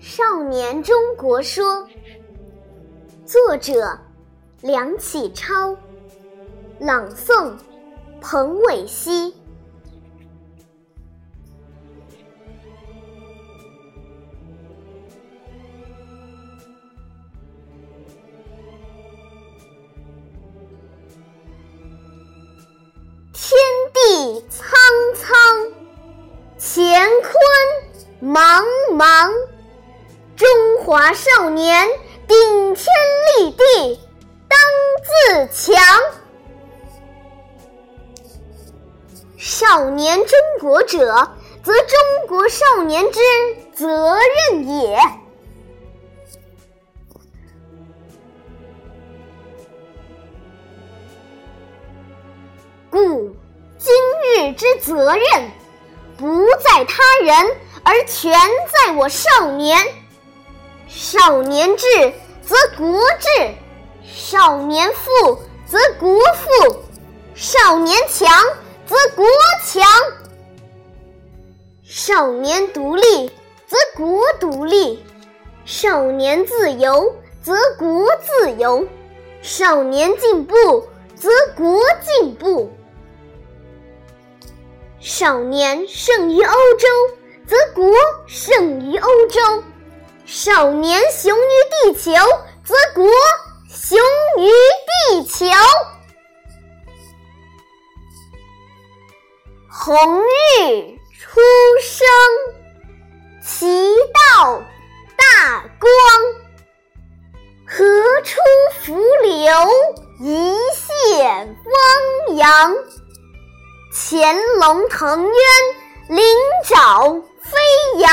少年中国说》，作者梁启超，朗诵彭伟熙。天地苍苍，乾坤茫茫。中华少年顶天立地，当自强。少年中国者，则中国少年之责任也。故今日之责任，不在他人，而全在我少年。少年智，则国智；少年富，则国富；少年强，则国强；少年独立，则国独立；少年自由，则国自由；少年进步，则国进步。少年胜于欧洲，则国胜于欧洲；少年雄于地球，则国雄于地球。红日初升，其道大光。何出伏流，一泻汪洋。潜龙腾渊，鳞爪飞扬；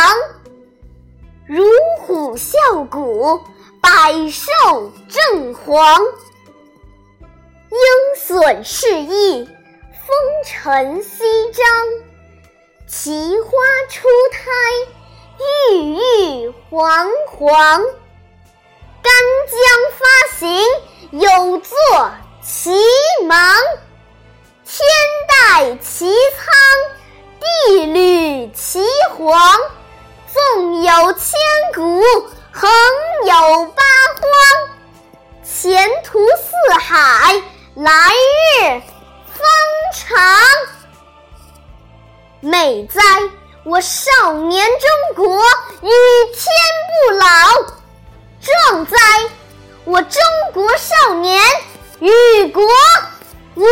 乳虎啸谷，百兽震惶。鹰隼试翼，风尘翕张；奇花初胎，郁郁皇皇。干将发行，有作其芒。天戴其苍，地履其黄。纵有千古，横有八荒。前途似海，来日方长。美哉，我少年中国与天不老！壮哉，我中国少年与国无。